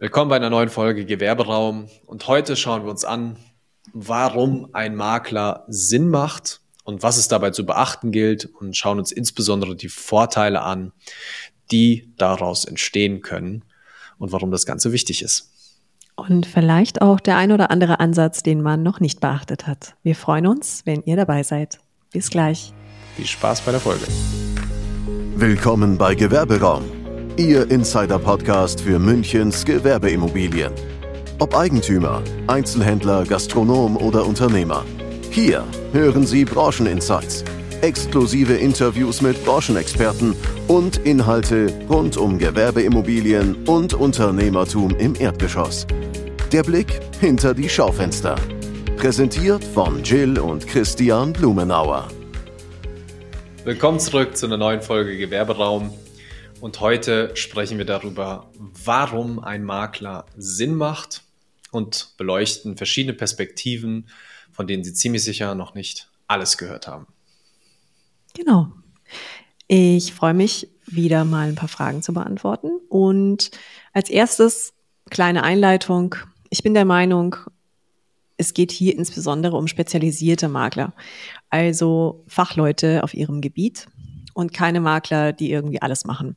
Willkommen bei einer neuen Folge Gewerberaum und heute schauen wir uns an, warum ein Makler Sinn macht und was es dabei zu beachten gilt und schauen uns insbesondere die Vorteile an, die daraus entstehen können und warum das Ganze wichtig ist. Und vielleicht auch der ein oder andere Ansatz, den man noch nicht beachtet hat. Wir freuen uns, wenn ihr dabei seid. Bis gleich. Viel Spaß bei der Folge. Willkommen bei Gewerberaum Ihr Insider-Podcast für Münchens Gewerbeimmobilien. Ob Eigentümer, Einzelhändler, Gastronom oder Unternehmer. Hier hören Sie Brancheninsights, exklusive Interviews mit Branchenexperten und Inhalte rund um Gewerbeimmobilien und Unternehmertum im Erdgeschoss. Der Blick hinter die Schaufenster. Präsentiert von Jill und Christian Blumenauer. Willkommen zurück zu einer neuen Folge Gewerberaum. Und heute sprechen wir darüber, warum ein Makler Sinn macht und beleuchten verschiedene Perspektiven, von denen Sie ziemlich sicher noch nicht alles gehört haben. Genau. Ich freue mich, wieder mal ein paar Fragen zu beantworten. Und als erstes kleine Einleitung. Ich bin der Meinung, es geht hier insbesondere um spezialisierte Makler, also Fachleute auf ihrem Gebiet, und keine Makler, die irgendwie alles machen.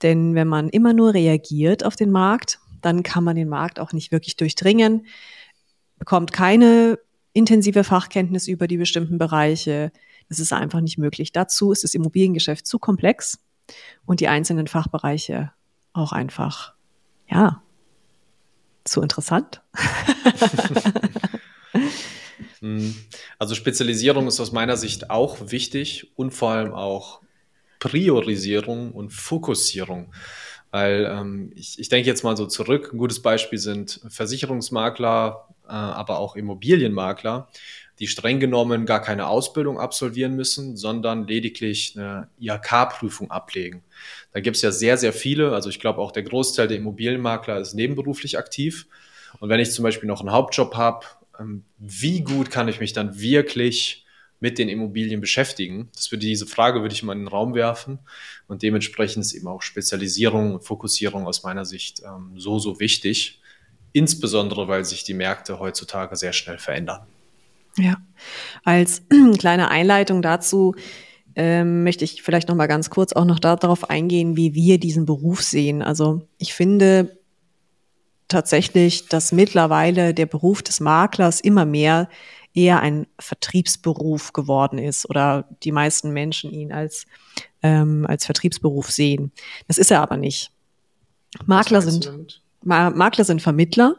Denn wenn man immer nur reagiert auf den Markt, dann kann man den Markt auch nicht wirklich durchdringen, bekommt keine intensive Fachkenntnis über die bestimmten Bereiche. Das ist einfach nicht möglich. Dazu ist das Immobiliengeschäft zu komplex und die einzelnen Fachbereiche auch einfach, ja, zu interessant. Hm. also Spezialisierung ist aus meiner Sicht auch wichtig und vor allem auch Priorisierung und Fokussierung. Weil ähm, ich, ich denke jetzt mal so zurück, ein gutes Beispiel sind Versicherungsmakler, äh, aber auch Immobilienmakler, die streng genommen gar keine Ausbildung absolvieren müssen, sondern lediglich eine IHK-Prüfung ablegen. Da gibt es ja sehr, sehr viele, also ich glaube auch der Großteil der Immobilienmakler ist nebenberuflich aktiv. Und wenn ich zum Beispiel noch einen Hauptjob habe, ähm, wie gut kann ich mich dann wirklich mit den Immobilien beschäftigen? Das würde diese Frage würde ich mal in den Raum werfen und dementsprechend ist eben auch Spezialisierung und Fokussierung aus meiner Sicht ähm, so so wichtig, insbesondere weil sich die Märkte heutzutage sehr schnell verändern. Ja, als kleine Einleitung dazu ähm, möchte ich vielleicht noch mal ganz kurz auch noch darauf eingehen, wie wir diesen Beruf sehen. Also ich finde tatsächlich, dass mittlerweile der Beruf des Maklers immer mehr eher ein Vertriebsberuf geworden ist oder die meisten Menschen ihn als, ähm, als Vertriebsberuf sehen. Das ist er aber nicht. Makler sind, Ma Makler sind Vermittler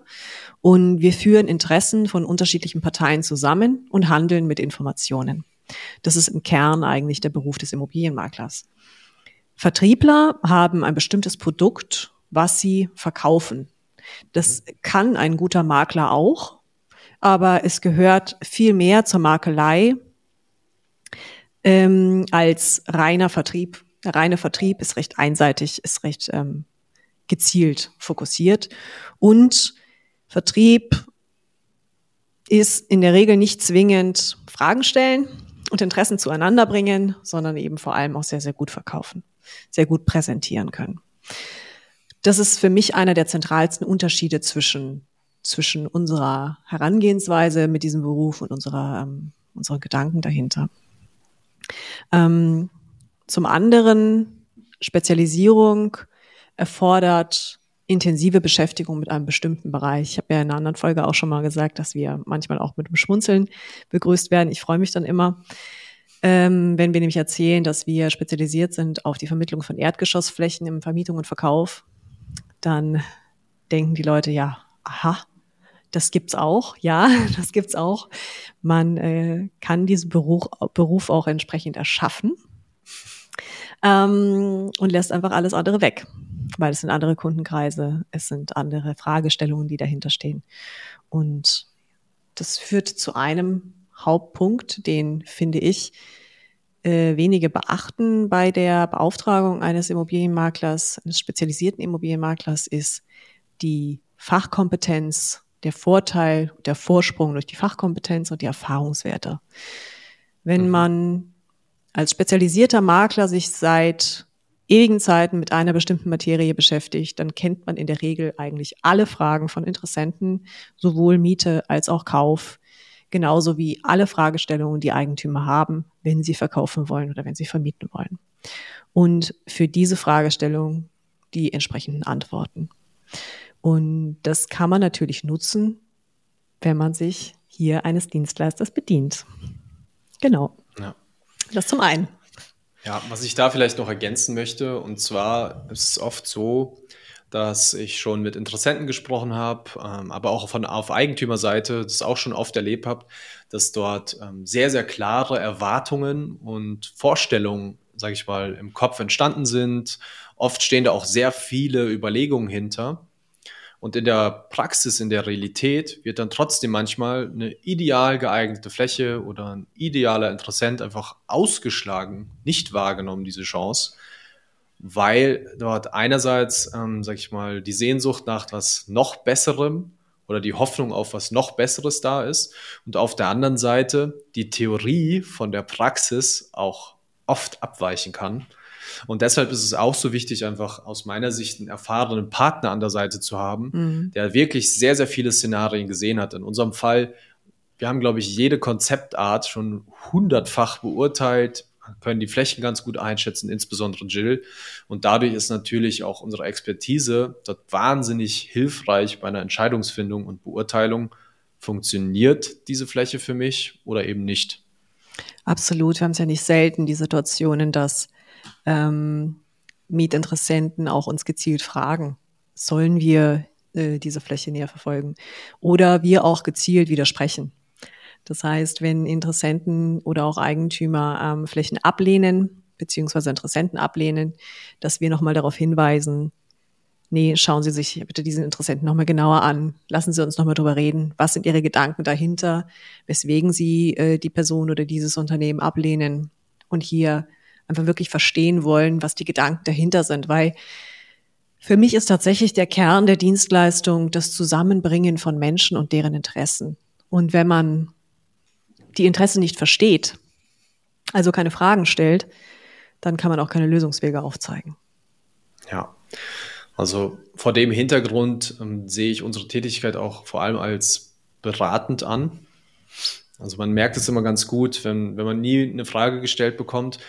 und wir führen Interessen von unterschiedlichen Parteien zusammen und handeln mit Informationen. Das ist im Kern eigentlich der Beruf des Immobilienmaklers. Vertriebler haben ein bestimmtes Produkt, was sie verkaufen. Das kann ein guter Makler auch, aber es gehört viel mehr zur Makelei ähm, als reiner Vertrieb. Der reine Vertrieb ist recht einseitig, ist recht ähm, gezielt fokussiert und Vertrieb ist in der Regel nicht zwingend Fragen stellen und Interessen zueinander bringen, sondern eben vor allem auch sehr, sehr gut verkaufen, sehr gut präsentieren können. Das ist für mich einer der zentralsten Unterschiede zwischen zwischen unserer Herangehensweise mit diesem Beruf und unserer, ähm, unserer Gedanken dahinter. Ähm, zum anderen, Spezialisierung erfordert intensive Beschäftigung mit einem bestimmten Bereich. Ich habe ja in einer anderen Folge auch schon mal gesagt, dass wir manchmal auch mit einem Schmunzeln begrüßt werden. Ich freue mich dann immer, ähm, wenn wir nämlich erzählen, dass wir spezialisiert sind auf die Vermittlung von Erdgeschossflächen im Vermietung und Verkauf. Dann denken die Leute, ja, aha, das gibt's auch, ja, das gibt's auch. Man äh, kann diesen Beruf, Beruf auch entsprechend erschaffen ähm, und lässt einfach alles andere weg, weil es sind andere Kundenkreise, es sind andere Fragestellungen, die dahinter stehen. Und das führt zu einem Hauptpunkt, den finde ich äh, wenige beachten bei der Beauftragung eines Immobilienmaklers, eines spezialisierten Immobilienmaklers, ist die Fachkompetenz der Vorteil, der Vorsprung durch die Fachkompetenz und die Erfahrungswerte. Wenn mhm. man als spezialisierter Makler sich seit ewigen Zeiten mit einer bestimmten Materie beschäftigt, dann kennt man in der Regel eigentlich alle Fragen von Interessenten, sowohl Miete als auch Kauf, genauso wie alle Fragestellungen, die Eigentümer haben, wenn sie verkaufen wollen oder wenn sie vermieten wollen. Und für diese Fragestellung die entsprechenden Antworten. Und das kann man natürlich nutzen, wenn man sich hier eines Dienstleisters bedient. Genau. Ja. Das zum einen. Ja, was ich da vielleicht noch ergänzen möchte, und zwar ist es oft so, dass ich schon mit Interessenten gesprochen habe, ähm, aber auch von auf Eigentümerseite das auch schon oft erlebt habe, dass dort ähm, sehr, sehr klare Erwartungen und Vorstellungen, sage ich mal, im Kopf entstanden sind. Oft stehen da auch sehr viele Überlegungen hinter. Und in der Praxis, in der Realität wird dann trotzdem manchmal eine ideal geeignete Fläche oder ein idealer Interessent einfach ausgeschlagen, nicht wahrgenommen, diese Chance, weil dort einerseits, ähm, sag ich mal, die Sehnsucht nach was noch Besserem oder die Hoffnung auf was noch Besseres da ist und auf der anderen Seite die Theorie von der Praxis auch oft abweichen kann. Und deshalb ist es auch so wichtig, einfach aus meiner Sicht einen erfahrenen Partner an der Seite zu haben, mhm. der wirklich sehr, sehr viele Szenarien gesehen hat. In unserem Fall, wir haben, glaube ich, jede Konzeptart schon hundertfach beurteilt, können die Flächen ganz gut einschätzen, insbesondere Jill. Und dadurch ist natürlich auch unsere Expertise dort wahnsinnig hilfreich bei einer Entscheidungsfindung und Beurteilung. Funktioniert diese Fläche für mich oder eben nicht? Absolut. Wir haben es ja nicht selten die Situationen, dass ähm, Mietinteressenten auch uns gezielt fragen, sollen wir äh, diese Fläche näher verfolgen? Oder wir auch gezielt widersprechen. Das heißt, wenn Interessenten oder auch Eigentümer ähm, Flächen ablehnen, beziehungsweise Interessenten ablehnen, dass wir nochmal darauf hinweisen, nee, schauen Sie sich bitte diesen Interessenten nochmal genauer an. Lassen Sie uns nochmal drüber reden. Was sind Ihre Gedanken dahinter, weswegen Sie äh, die Person oder dieses Unternehmen ablehnen? Und hier einfach wirklich verstehen wollen, was die Gedanken dahinter sind, weil für mich ist tatsächlich der Kern der Dienstleistung das Zusammenbringen von Menschen und deren Interessen. Und wenn man die Interessen nicht versteht, also keine Fragen stellt, dann kann man auch keine Lösungswege aufzeigen. Ja, also vor dem Hintergrund ähm, sehe ich unsere Tätigkeit auch vor allem als beratend an. Also man merkt es immer ganz gut, wenn, wenn man nie eine Frage gestellt bekommt,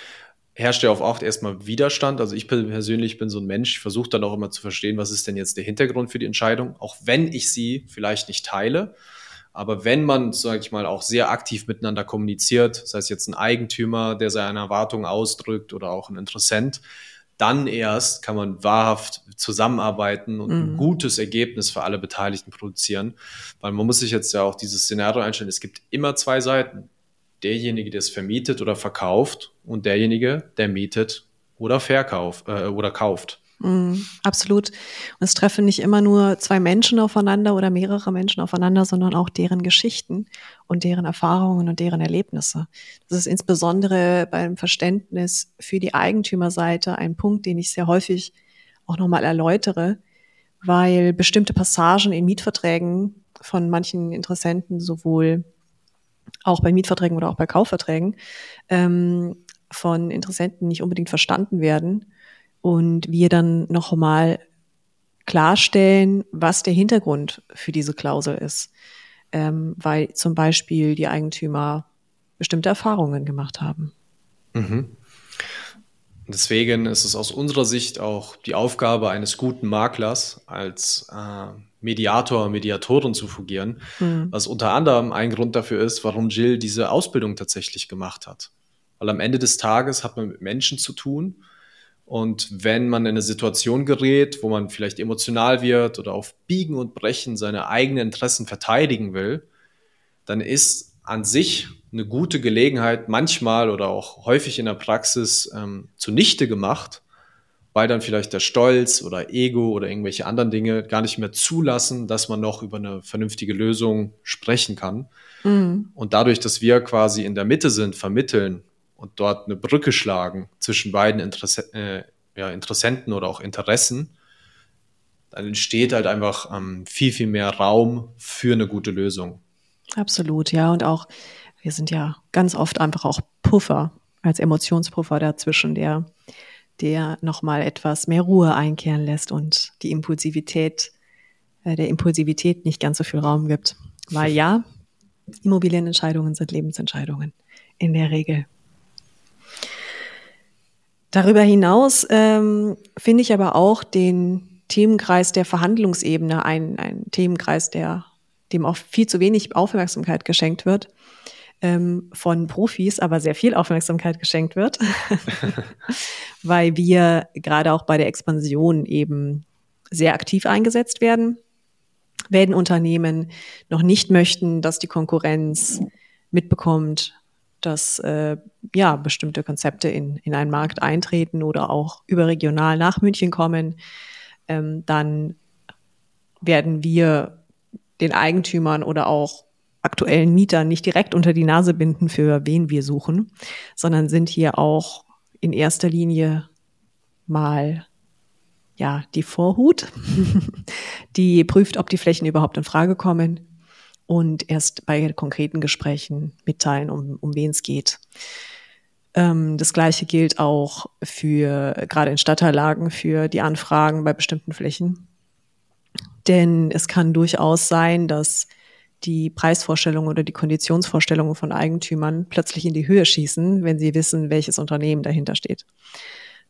herrscht ja auch oft erstmal Widerstand. Also ich persönlich bin so ein Mensch, ich versuche dann auch immer zu verstehen, was ist denn jetzt der Hintergrund für die Entscheidung, auch wenn ich sie vielleicht nicht teile. Aber wenn man, sage ich mal, auch sehr aktiv miteinander kommuniziert, sei es jetzt ein Eigentümer, der seine Erwartungen ausdrückt oder auch ein Interessent, dann erst kann man wahrhaft zusammenarbeiten und mhm. ein gutes Ergebnis für alle Beteiligten produzieren. Weil man muss sich jetzt ja auch dieses Szenario einstellen, es gibt immer zwei Seiten derjenige, der es vermietet oder verkauft und derjenige, der mietet oder verkauft äh, oder kauft. Mm, absolut. Und es treffen nicht immer nur zwei Menschen aufeinander oder mehrere Menschen aufeinander, sondern auch deren Geschichten und deren Erfahrungen und deren Erlebnisse. Das ist insbesondere beim Verständnis für die Eigentümerseite ein Punkt, den ich sehr häufig auch nochmal erläutere, weil bestimmte Passagen in Mietverträgen von manchen Interessenten sowohl auch bei Mietverträgen oder auch bei Kaufverträgen, ähm, von Interessenten nicht unbedingt verstanden werden und wir dann nochmal klarstellen, was der Hintergrund für diese Klausel ist, ähm, weil zum Beispiel die Eigentümer bestimmte Erfahrungen gemacht haben. Mhm. Deswegen ist es aus unserer Sicht auch die Aufgabe eines guten Maklers als äh, Mediator, Mediatorin zu fungieren, mhm. was unter anderem ein Grund dafür ist, warum Jill diese Ausbildung tatsächlich gemacht hat. Weil am Ende des Tages hat man mit Menschen zu tun und wenn man in eine Situation gerät, wo man vielleicht emotional wird oder auf Biegen und Brechen seine eigenen Interessen verteidigen will, dann ist an sich eine gute Gelegenheit, manchmal oder auch häufig in der Praxis ähm, zunichte gemacht, weil dann vielleicht der Stolz oder Ego oder irgendwelche anderen Dinge gar nicht mehr zulassen, dass man noch über eine vernünftige Lösung sprechen kann. Mhm. Und dadurch, dass wir quasi in der Mitte sind, vermitteln und dort eine Brücke schlagen zwischen beiden Interesse äh, ja, Interessenten oder auch Interessen, dann entsteht halt einfach ähm, viel, viel mehr Raum für eine gute Lösung. Absolut, ja. Und auch, wir sind ja ganz oft einfach auch Puffer als Emotionspuffer dazwischen, der der nochmal etwas mehr Ruhe einkehren lässt und die Impulsivität, äh, der Impulsivität nicht ganz so viel Raum gibt. Weil ja, Immobilienentscheidungen sind Lebensentscheidungen in der Regel. Darüber hinaus ähm, finde ich aber auch den Themenkreis der Verhandlungsebene ein, ein Themenkreis, der dem auch viel zu wenig Aufmerksamkeit geschenkt wird ähm, von Profis, aber sehr viel Aufmerksamkeit geschenkt wird, weil wir gerade auch bei der Expansion eben sehr aktiv eingesetzt werden. Wenn Unternehmen noch nicht möchten, dass die Konkurrenz mitbekommt, dass äh, ja bestimmte Konzepte in, in einen Markt eintreten oder auch überregional nach München kommen, ähm, dann werden wir den Eigentümern oder auch aktuellen Mietern nicht direkt unter die Nase binden, für wen wir suchen, sondern sind hier auch in erster Linie mal ja, die Vorhut, die prüft, ob die Flächen überhaupt in Frage kommen und erst bei konkreten Gesprächen mitteilen, um, um wen es geht. Ähm, das gleiche gilt auch für, gerade in Stadtteillagen, für die Anfragen bei bestimmten Flächen. Denn es kann durchaus sein, dass die Preisvorstellungen oder die Konditionsvorstellungen von Eigentümern plötzlich in die Höhe schießen, wenn sie wissen, welches Unternehmen dahinter steht.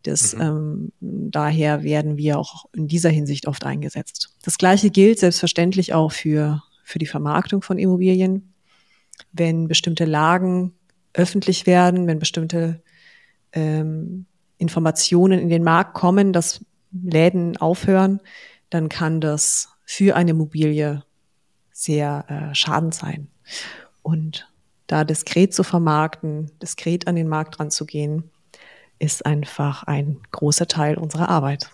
Das, mhm. ähm, daher werden wir auch in dieser Hinsicht oft eingesetzt. Das Gleiche gilt selbstverständlich auch für, für die Vermarktung von Immobilien. Wenn bestimmte Lagen öffentlich werden, wenn bestimmte ähm, Informationen in den Markt kommen, dass Läden aufhören, dann kann das für eine Immobilie sehr äh, schadend sein. Und da diskret zu vermarkten, diskret an den Markt ranzugehen, ist einfach ein großer Teil unserer Arbeit.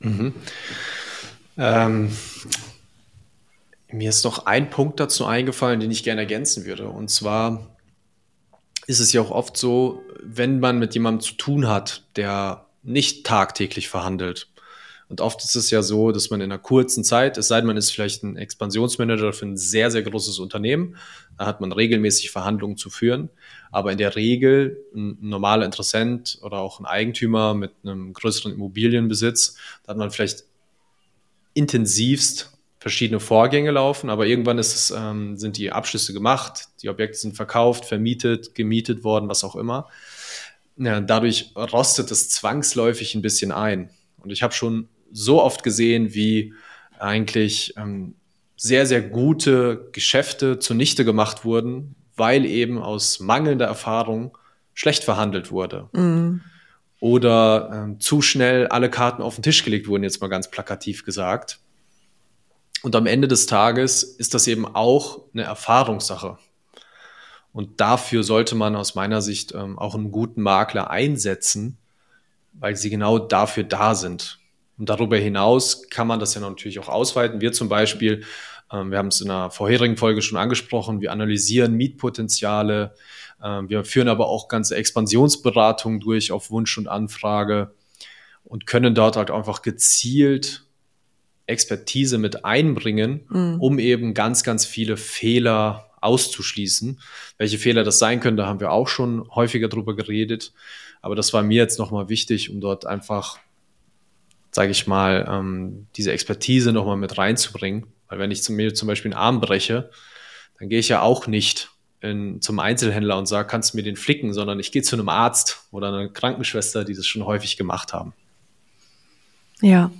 Mhm. Ähm, mir ist noch ein Punkt dazu eingefallen, den ich gerne ergänzen würde. Und zwar ist es ja auch oft so, wenn man mit jemandem zu tun hat, der nicht tagtäglich verhandelt, und oft ist es ja so, dass man in einer kurzen Zeit, es sei denn, man ist vielleicht ein Expansionsmanager für ein sehr, sehr großes Unternehmen, da hat man regelmäßig Verhandlungen zu führen. Aber in der Regel ein normaler Interessent oder auch ein Eigentümer mit einem größeren Immobilienbesitz, da hat man vielleicht intensivst verschiedene Vorgänge laufen, aber irgendwann ist es, ähm, sind die Abschlüsse gemacht, die Objekte sind verkauft, vermietet, gemietet worden, was auch immer. Ja, dadurch rostet es zwangsläufig ein bisschen ein. Und ich habe schon so oft gesehen, wie eigentlich ähm, sehr, sehr gute Geschäfte zunichte gemacht wurden, weil eben aus mangelnder Erfahrung schlecht verhandelt wurde. Mhm. Oder ähm, zu schnell alle Karten auf den Tisch gelegt wurden, jetzt mal ganz plakativ gesagt. Und am Ende des Tages ist das eben auch eine Erfahrungssache. Und dafür sollte man aus meiner Sicht ähm, auch einen guten Makler einsetzen, weil sie genau dafür da sind. Und darüber hinaus kann man das ja natürlich auch ausweiten. Wir zum Beispiel, ähm, wir haben es in einer vorherigen Folge schon angesprochen, wir analysieren Mietpotenziale, ähm, wir führen aber auch ganze Expansionsberatungen durch auf Wunsch und Anfrage und können dort halt einfach gezielt Expertise mit einbringen, mhm. um eben ganz, ganz viele Fehler auszuschließen. Welche Fehler das sein können, da haben wir auch schon häufiger drüber geredet. Aber das war mir jetzt nochmal wichtig, um dort einfach sage ich mal, ähm, diese Expertise nochmal mit reinzubringen. Weil wenn ich zu mir zum Beispiel einen Arm breche, dann gehe ich ja auch nicht in, zum Einzelhändler und sage, kannst du mir den flicken, sondern ich gehe zu einem Arzt oder einer Krankenschwester, die das schon häufig gemacht haben. Ja,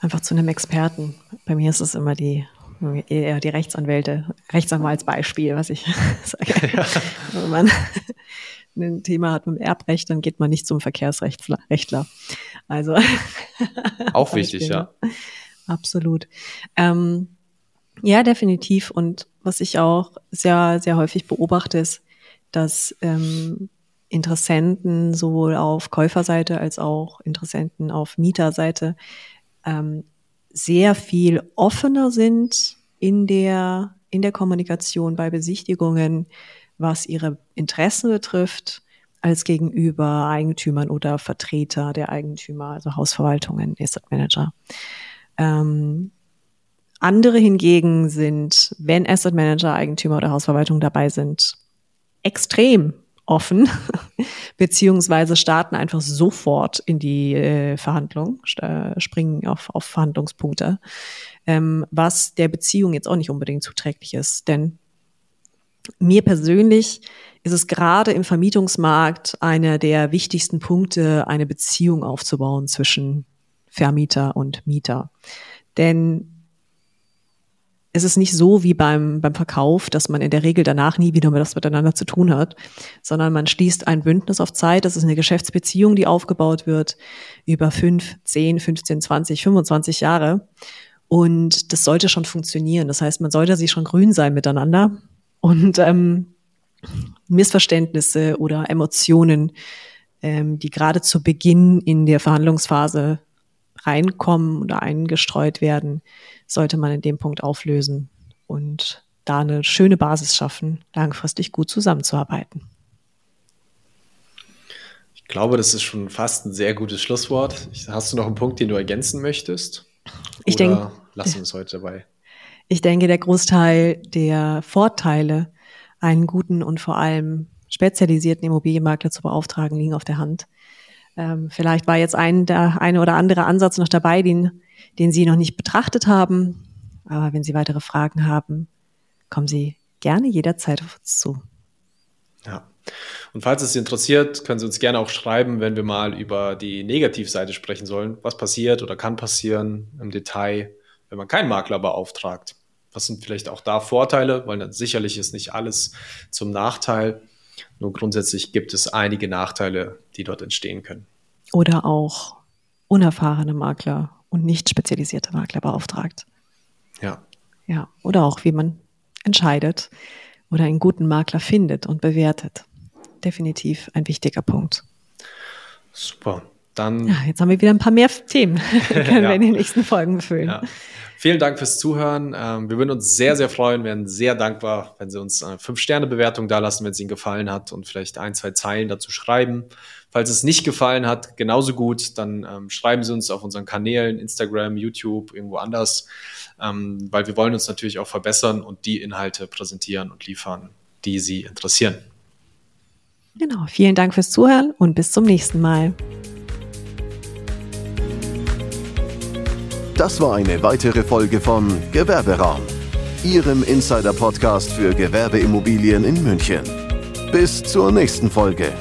einfach zu einem Experten. Bei mir ist es immer die eher die Rechtsanwälte, Rechtsanwaltsbeispiel, was ich sage. Ja. Wenn man ein Thema hat mit dem Erbrecht, dann geht man nicht zum Verkehrsrechtler. Also auch wichtig, ja. Absolut. Ähm, ja, definitiv. Und was ich auch sehr, sehr häufig beobachte, ist, dass ähm, Interessenten sowohl auf Käuferseite als auch Interessenten auf Mieterseite ähm, sehr viel offener sind in der, in der Kommunikation bei Besichtigungen, was ihre Interessen betrifft, als gegenüber Eigentümern oder Vertreter der Eigentümer, also Hausverwaltungen, Asset Manager. Ähm, andere hingegen sind, wenn Asset Manager, Eigentümer oder Hausverwaltung dabei sind, extrem offen, beziehungsweise starten einfach sofort in die äh, Verhandlung, springen auf, auf Verhandlungspunkte, ähm, was der Beziehung jetzt auch nicht unbedingt zuträglich ist. Denn mir persönlich ist es gerade im Vermietungsmarkt einer der wichtigsten Punkte, eine Beziehung aufzubauen zwischen Vermieter und Mieter. Denn es ist nicht so wie beim, beim Verkauf, dass man in der Regel danach nie wieder was miteinander zu tun hat, sondern man schließt ein Bündnis auf Zeit. Das ist eine Geschäftsbeziehung, die aufgebaut wird über fünf, zehn, 15, 20, 25 Jahre. Und das sollte schon funktionieren. Das heißt, man sollte sich schon grün sein miteinander. Und ähm, Missverständnisse oder Emotionen, ähm, die gerade zu Beginn in der Verhandlungsphase reinkommen oder eingestreut werden, sollte man in dem Punkt auflösen und da eine schöne Basis schaffen, langfristig gut zusammenzuarbeiten. Ich glaube, das ist schon fast ein sehr gutes Schlusswort. Hast du noch einen Punkt, den du ergänzen möchtest? Ich denke, lassen wir es heute dabei. Ich denke, der Großteil der Vorteile, einen guten und vor allem spezialisierten Immobilienmakler zu beauftragen, liegen auf der Hand. Ähm, vielleicht war jetzt ein, der eine oder andere Ansatz noch dabei, den, den Sie noch nicht betrachtet haben. Aber wenn Sie weitere Fragen haben, kommen Sie gerne jederzeit auf uns zu. Ja. Und falls es Sie interessiert, können Sie uns gerne auch schreiben, wenn wir mal über die Negativseite sprechen sollen. Was passiert oder kann passieren im Detail, wenn man keinen Makler beauftragt? Was sind vielleicht auch da Vorteile? Weil dann sicherlich ist nicht alles zum Nachteil. Nur grundsätzlich gibt es einige Nachteile, die dort entstehen können. Oder auch unerfahrene Makler und nicht spezialisierte Makler beauftragt. Ja. Ja, oder auch wie man entscheidet oder einen guten Makler findet und bewertet. Definitiv ein wichtiger Punkt. Super. Dann. Ja, jetzt haben wir wieder ein paar mehr Themen. können ja. wir in den nächsten Folgen befüllen. Ja. Vielen Dank fürs Zuhören. Ähm, wir würden uns sehr, sehr freuen, wären sehr dankbar, wenn Sie uns eine 5-Sterne-Bewertung dalassen, wenn es Ihnen gefallen hat und vielleicht ein, zwei Zeilen dazu schreiben. Falls es nicht gefallen hat, genauso gut, dann ähm, schreiben Sie uns auf unseren Kanälen, Instagram, YouTube, irgendwo anders, ähm, weil wir wollen uns natürlich auch verbessern und die Inhalte präsentieren und liefern, die Sie interessieren. Genau, vielen Dank fürs Zuhören und bis zum nächsten Mal. Das war eine weitere Folge von Gewerberaum, Ihrem Insider-Podcast für Gewerbeimmobilien in München. Bis zur nächsten Folge.